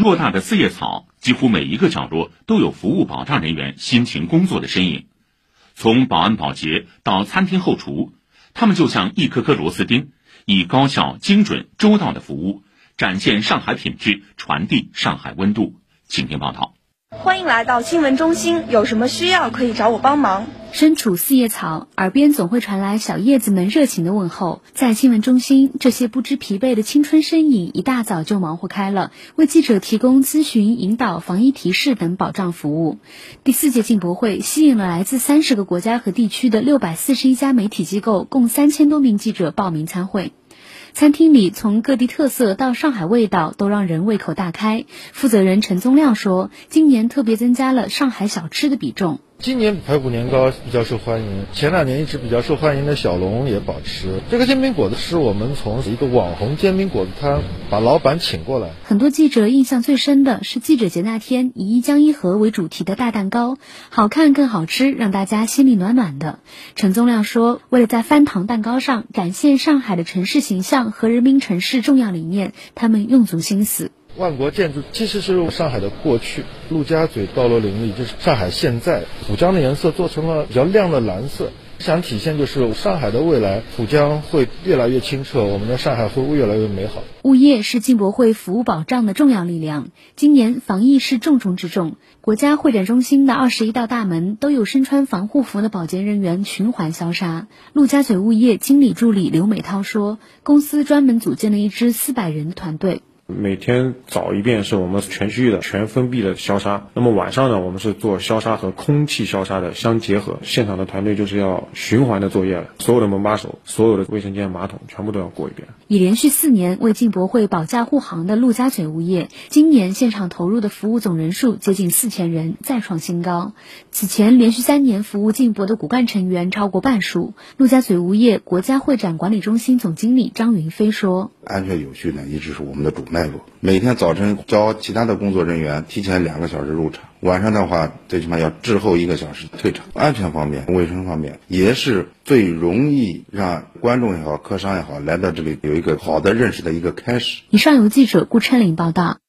偌大的四叶草，几乎每一个角落都有服务保障人员辛勤工作的身影。从保安保洁到餐厅后厨，他们就像一颗颗螺丝钉，以高效、精准、周到的服务，展现上海品质，传递上海温度。请听报道。欢迎来到新闻中心，有什么需要可以找我帮忙。身处四叶草，耳边总会传来小叶子们热情的问候。在新闻中心，这些不知疲惫的青春身影一大早就忙活开了，为记者提供咨询、引导、防疫提示等保障服务。第四届进博会吸引了来自三十个国家和地区的六百四十一家媒体机构，共三千多名记者报名参会。餐厅里，从各地特色到上海味道，都让人胃口大开。负责人陈宗亮说：“今年特别增加了上海小吃的比重。”今年排骨年糕比较受欢迎，前两年一直比较受欢迎的小龙也保持。这个煎饼果子是我们从一个网红煎饼果子摊把老板请过来。很多记者印象最深的是记者节那天以一江一河为主题的大蛋糕，好看更好吃，让大家心里暖暖的。陈宗亮说，为了在翻糖蛋糕上展现上海的城市形象和人民城市重要理念，他们用足心思。万国建筑其实是上海的过去，陆家嘴道路林立就是上海现在。浦江的颜色做成了比较亮的蓝色，想体现就是上海的未来，浦江会越来越清澈，我们的上海会越来越美好。物业是进博会服务保障的重要力量，今年防疫是重中之重。国家会展中心的二十一道大门都有身穿防护服的保洁人员循环消杀。陆家嘴物业经理助理刘美涛说，公司专门组建了一支四百人的团队。每天早一遍是我们全区域的全封闭的消杀，那么晚上呢，我们是做消杀和空气消杀的相结合。现场的团队就是要循环的作业了，所有的门把手、所有的卫生间马桶全部都要过一遍。已连续四年为进博会保驾护航的陆家嘴物业，今年现场投入的服务总人数接近四千人，再创新高。此前连续三年服务进博的骨干成员超过半数。陆家嘴物业国家会展管理中心总经理张云飞说：“安全有序呢，一直是我们的主脉。”每天早晨教其他的工作人员提前两个小时入场，晚上的话最起码要滞后一个小时退场。安全方面、卫生方面也是最容易让观众也好、客商也好来到这里有一个好的认识的一个开始。以上由记者顾春林报道。